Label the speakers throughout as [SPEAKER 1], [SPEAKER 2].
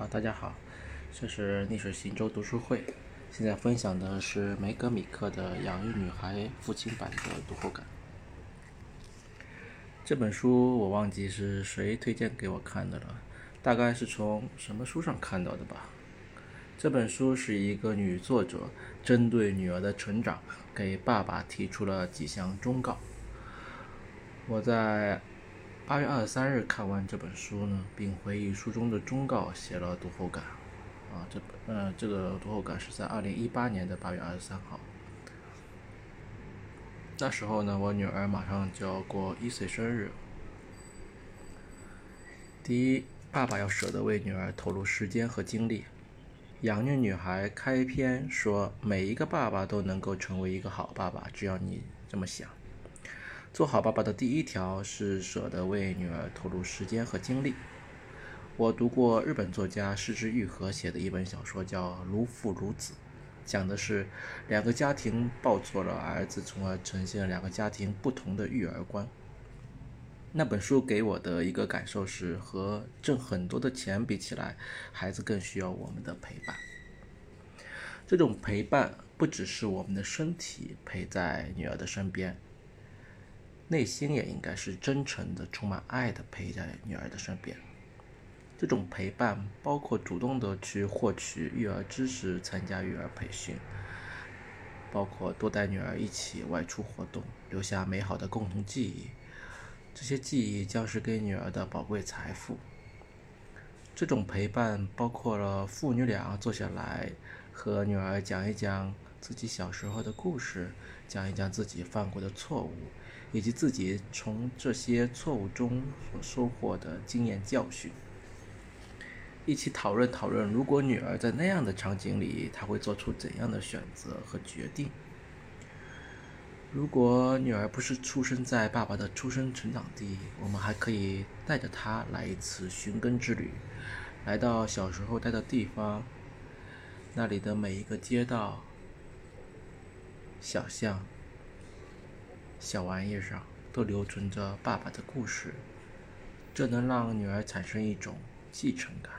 [SPEAKER 1] 好，大家好，这是逆水行舟读书会。现在分享的是梅格米克的《养育女孩》父亲版的读后感。这本书我忘记是谁推荐给我看的了，大概是从什么书上看到的吧。这本书是一个女作者针对女儿的成长，给爸爸提出了几项忠告。我在八月二十三日看完这本书呢，并回忆书中的忠告，写了读后感。啊，这本呃，这个读后感是在二零一八年的八月二十三号。那时候呢，我女儿马上就要过一岁生日。第一，爸爸要舍得为女儿投入时间和精力。养育女孩开篇说，每一个爸爸都能够成为一个好爸爸，只要你这么想。做好爸爸的第一条是舍得为女儿投入时间和精力。我读过日本作家失之愈合写的一本小说，叫《如父如子》，讲的是两个家庭抱错了儿子，从而呈现两个家庭不同的育儿观。那本书给我的一个感受是，和挣很多的钱比起来，孩子更需要我们的陪伴。这种陪伴不只是我们的身体陪在女儿的身边，内心也应该是真诚的、充满爱的陪在女儿的身边。这种陪伴包括主动的去获取育儿知识、参加育儿培训，包括多带女儿一起外出活动，留下美好的共同记忆。这些记忆将是给女儿的宝贵财富。这种陪伴包括了父女俩坐下来和女儿讲一讲自己小时候的故事，讲一讲自己犯过的错误，以及自己从这些错误中所收获的经验教训。一起讨论讨论，如果女儿在那样的场景里，她会做出怎样的选择和决定？如果女儿不是出生在爸爸的出生成长地，我们还可以带着她来一次寻根之旅，来到小时候待的地方，那里的每一个街道、小巷、小玩意上都留存着爸爸的故事，这能让女儿产生一种继承感。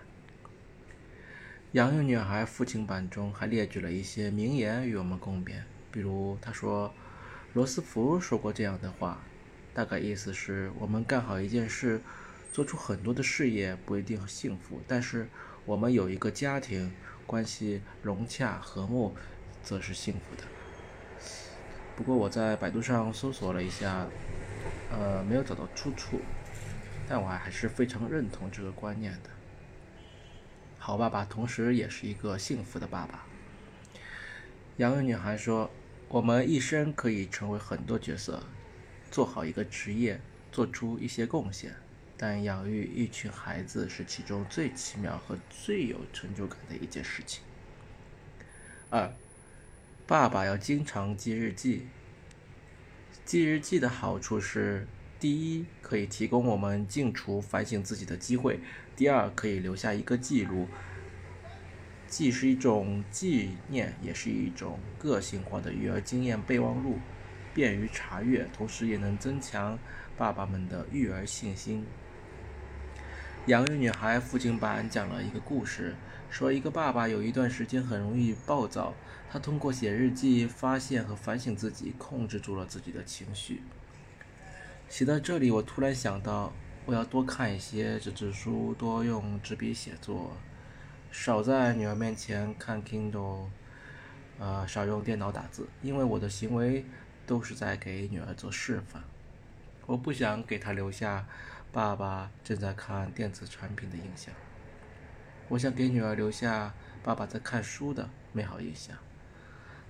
[SPEAKER 1] 养育女孩父亲版中还列举了一些名言与我们共勉，比如他说：“罗斯福说过这样的话，大概意思是我们干好一件事，做出很多的事业不一定幸福，但是我们有一个家庭，关系融洽和睦，则是幸福的。”不过我在百度上搜索了一下，呃，没有找到出处，但我还是非常认同这个观念的。好爸爸，同时也是一个幸福的爸爸。养育女孩说：“我们一生可以成为很多角色，做好一个职业，做出一些贡献。但养育一群孩子是其中最奇妙和最有成就感的一件事情。”二，爸爸要经常记日记。记日记的好处是。第一，可以提供我们静除反省自己的机会；第二，可以留下一个记录，既是一种纪念，也是一种个性化的育儿经验备忘录，便于查阅，同时也能增强爸爸们的育儿信心。养育女孩父亲版讲了一个故事，说一个爸爸有一段时间很容易暴躁，他通过写日记发现和反省自己，控制住了自己的情绪。写到这里，我突然想到，我要多看一些纸质书，多用纸笔写作，少在女儿面前看 Kindle，呃，少用电脑打字，因为我的行为都是在给女儿做示范。我不想给她留下爸爸正在看电子产品的印象，我想给女儿留下爸爸在看书的美好印象，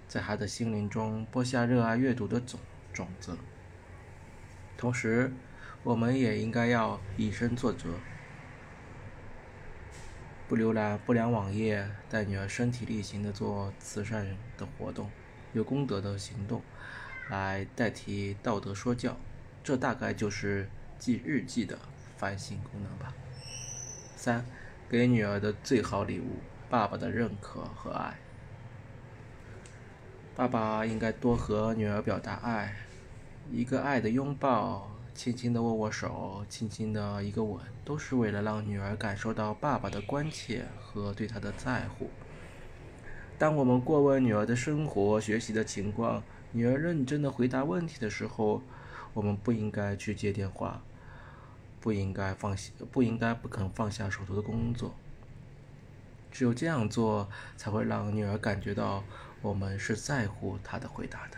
[SPEAKER 1] 在她的心灵中播下热爱阅读的种种子。同时，我们也应该要以身作则，不浏览不良网页，带女儿身体力行的做慈善的活动，有功德的行动，来代替道德说教。这大概就是记日记的反省功能吧。三，给女儿的最好礼物：爸爸的认可和爱。爸爸应该多和女儿表达爱。一个爱的拥抱，轻轻的握握手，轻轻的一个吻，都是为了让女儿感受到爸爸的关切和对她的在乎。当我们过问女儿的生活、学习的情况，女儿认真的回答问题的时候，我们不应该去接电话，不应该放下，不应该不肯放下手头的工作。只有这样做，才会让女儿感觉到我们是在乎她的回答的。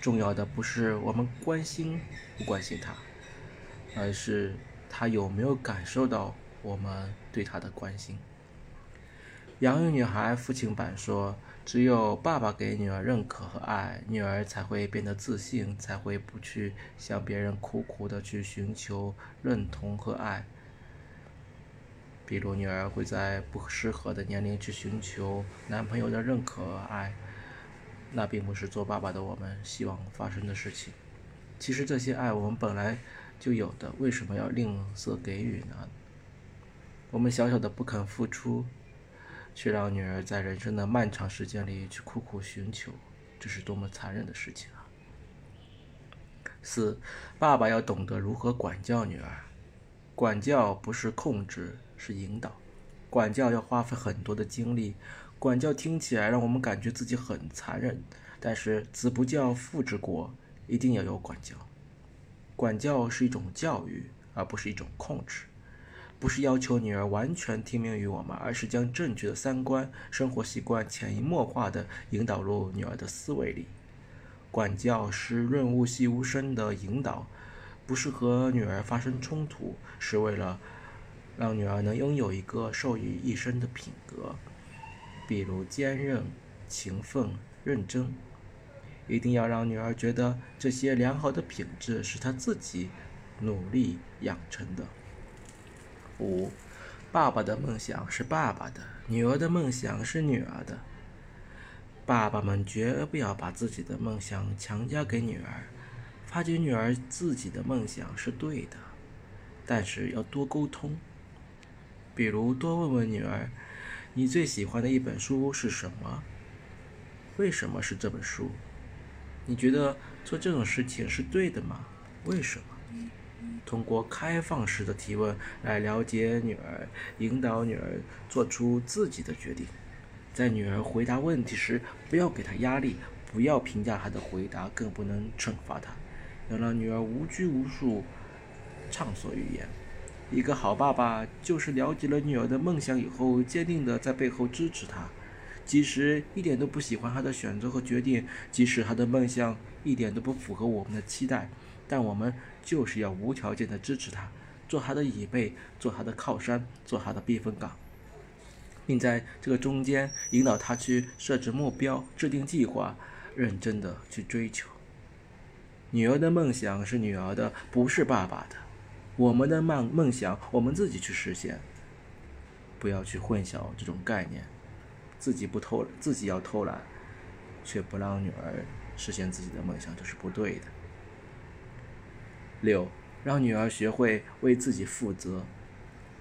[SPEAKER 1] 重要的不是我们关心不关心她，而是她有没有感受到我们对她的关心。养育女孩父亲版说：“只有爸爸给女儿认可和爱，女儿才会变得自信，才会不去向别人苦苦的去寻求认同和爱。比如，女儿会在不适合的年龄去寻求男朋友的认可和爱。”那并不是做爸爸的我们希望发生的事情。其实这些爱我们本来就有的，为什么要吝啬给予呢？我们小小的不肯付出，却让女儿在人生的漫长时间里去苦苦寻求，这是多么残忍的事情啊！四，爸爸要懂得如何管教女儿。管教不是控制，是引导。管教要花费很多的精力。管教听起来让我们感觉自己很残忍，但是子不教父之过，一定要有管教。管教是一种教育，而不是一种控制，不是要求女儿完全听命于我们，而是将正确的三观、生活习惯潜移默化地引导入女儿的思维里。管教是润物细无声的引导，不是和女儿发生冲突，是为了让女儿能拥有一个受益一生的品格。比如坚韧、勤奋、认真，一定要让女儿觉得这些良好的品质是她自己努力养成的。五，爸爸的梦想是爸爸的，女儿的梦想是女儿的。爸爸们绝不要把自己的梦想强加给女儿，发觉女儿自己的梦想是对的，但是要多沟通，比如多问问女儿。你最喜欢的一本书是什么？为什么是这本书？你觉得做这种事情是对的吗？为什么？通过开放式的提问来了解女儿，引导女儿做出自己的决定。在女儿回答问题时，不要给她压力，不要评价她的回答，更不能惩罚她，要让女儿无拘无束，畅所欲言。一个好爸爸就是了解了女儿的梦想以后，坚定的在背后支持她，即使一点都不喜欢她的选择和决定，即使她的梦想一点都不符合我们的期待，但我们就是要无条件的支持他，做他的椅背，做他的靠山，做他的避风港，并在这个中间引导他去设置目标，制定计划，认真的去追求。女儿的梦想是女儿的，不是爸爸的。我们的梦梦想，我们自己去实现，不要去混淆这种概念。自己不偷，自己要偷懒，却不让女儿实现自己的梦想，这是不对的。六，让女儿学会为自己负责，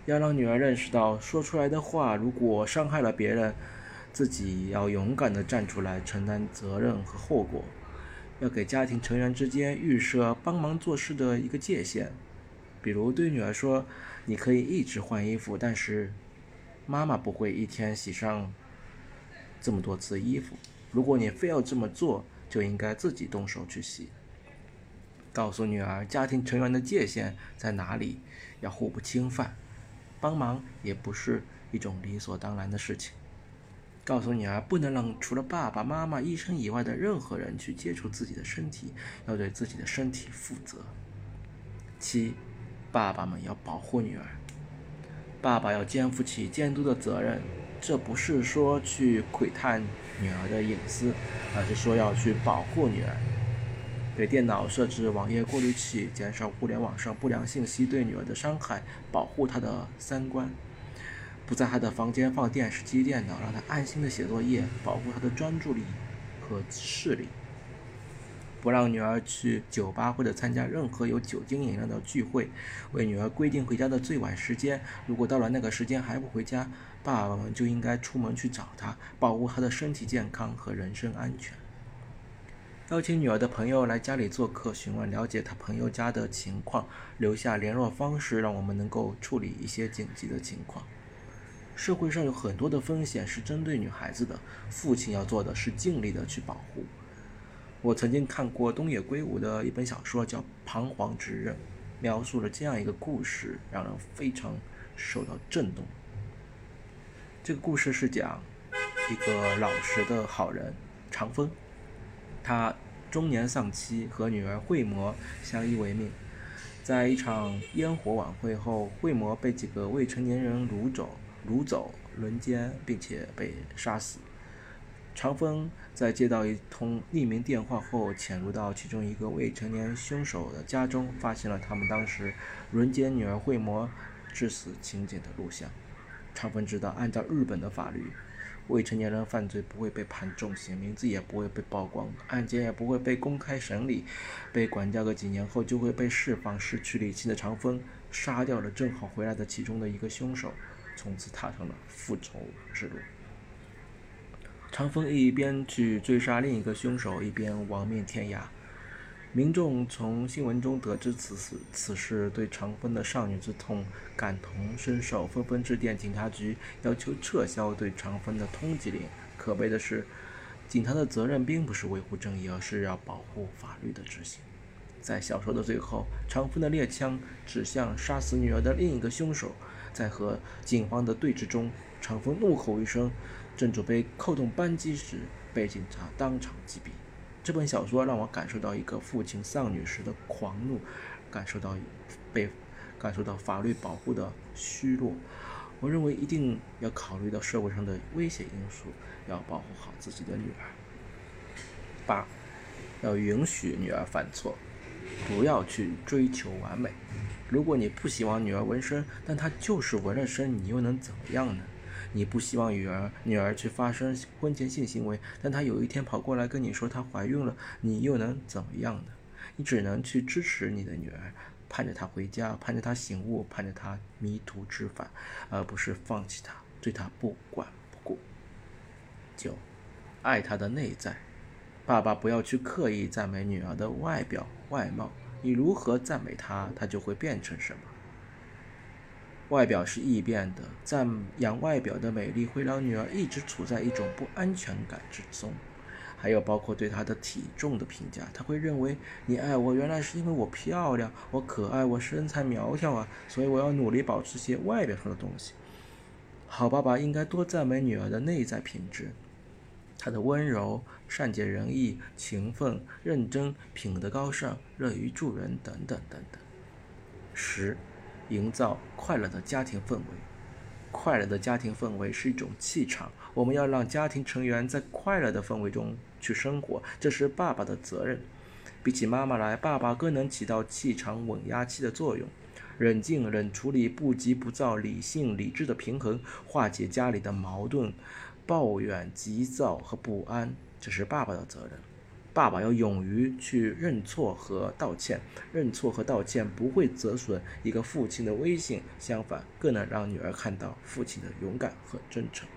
[SPEAKER 1] 要让女儿认识到，说出来的话如果伤害了别人，自己要勇敢的站出来承担责任和后果。要给家庭成员之间预设帮忙做事的一个界限。比如对女儿说：“你可以一直换衣服，但是妈妈不会一天洗上这么多次衣服。如果你非要这么做，就应该自己动手去洗。”告诉女儿家庭成员的界限在哪里，要互不侵犯，帮忙也不是一种理所当然的事情。告诉女儿不能让除了爸爸妈妈、医生以外的任何人去接触自己的身体，要对自己的身体负责。七。爸爸们要保护女儿，爸爸要肩负起监督的责任。这不是说去窥探女儿的隐私，而是说要去保护女儿。给电脑设置网页过滤器，减少互联网上不良信息对女儿的伤害，保护她的三观。不在她的房间放电视机、电脑，让她安心的写作业，保护她的专注力和视力。不让女儿去酒吧或者参加任何有酒精饮料的聚会，为女儿规定回家的最晚时间。如果到了那个时间还不回家，爸爸们就应该出门去找她，保护她的身体健康和人身安全。邀请女儿的朋友来家里做客，询问了解她朋友家的情况，留下联络方式，让我们能够处理一些紧急的情况。社会上有很多的风险是针对女孩子的，父亲要做的是尽力的去保护。我曾经看过东野圭吾的一本小说，叫《彷徨之刃》，描述了这样一个故事，让人非常受到震动。这个故事是讲一个老实的好人长风，他中年丧妻，和女儿惠魔相依为命。在一场烟火晚会后，惠魔被几个未成年人掳走。掳走、轮奸，并且被杀死。长风在接到一通匿名电话后，潜入到其中一个未成年凶手的家中，发现了他们当时轮奸女儿惠魔致死情景的录像。长风知道，按照日本的法律，未成年人犯罪不会被判重刑，名字也不会被曝光，案件也不会被公开审理，被管教个几年后就会被释放。失去理性的长风杀掉了正好回来的其中的一个凶手。从此踏上了复仇之路。长风一边去追杀另一个凶手，一边亡命天涯。民众从新闻中得知此事，此事对长风的少女之痛感同身受，纷纷致电警察局，要求撤销对长风的通缉令。可悲的是，警察的责任并不是维护正义，而是要保护法律的执行。在小说的最后，长风的猎枪指向杀死女儿的另一个凶手。在和警方的对峙中，长风怒吼一声，正准备扣动扳机时，被警察当场击毙。这本小说让我感受到一个父亲丧女时的狂怒，感受到被感受到法律保护的虚弱。我认为一定要考虑到社会上的危险因素，要保护好自己的女儿。八，要允许女儿犯错，不要去追求完美。如果你不希望女儿纹身，但她就是纹了身，你又能怎么样呢？你不希望女儿女儿去发生婚前性行为，但她有一天跑过来跟你说她怀孕了，你又能怎么样呢？你只能去支持你的女儿，盼着她回家，盼着她醒悟，盼着她迷途知返，而不是放弃她，对她不管不顾。九，爱她的内在。爸爸不要去刻意赞美女儿的外表外貌。你如何赞美她，她就会变成什么。外表是易变的，赞扬外表的美丽会让女儿一直处在一种不安全感之中。还有包括对她的体重的评价，她会认为你爱我原来是因为我漂亮，我可爱，我身材苗条啊，所以我要努力保持些外表上的东西。好爸爸应该多赞美女儿的内在品质。她的温柔、善解人意、勤奋、认真、品德高尚、乐于助人等等等等。十，营造快乐的家庭氛围。快乐的家庭氛围是一种气场，我们要让家庭成员在快乐的氛围中去生活，这是爸爸的责任。比起妈妈来，爸爸更能起到气场稳压器的作用，冷静、冷处理、不急不躁、理性理智的平衡，化解家里的矛盾。抱怨、急躁和不安，这是爸爸的责任。爸爸要勇于去认错和道歉。认错和道歉不会折损一个父亲的威信，相反，更能让女儿看到父亲的勇敢和真诚。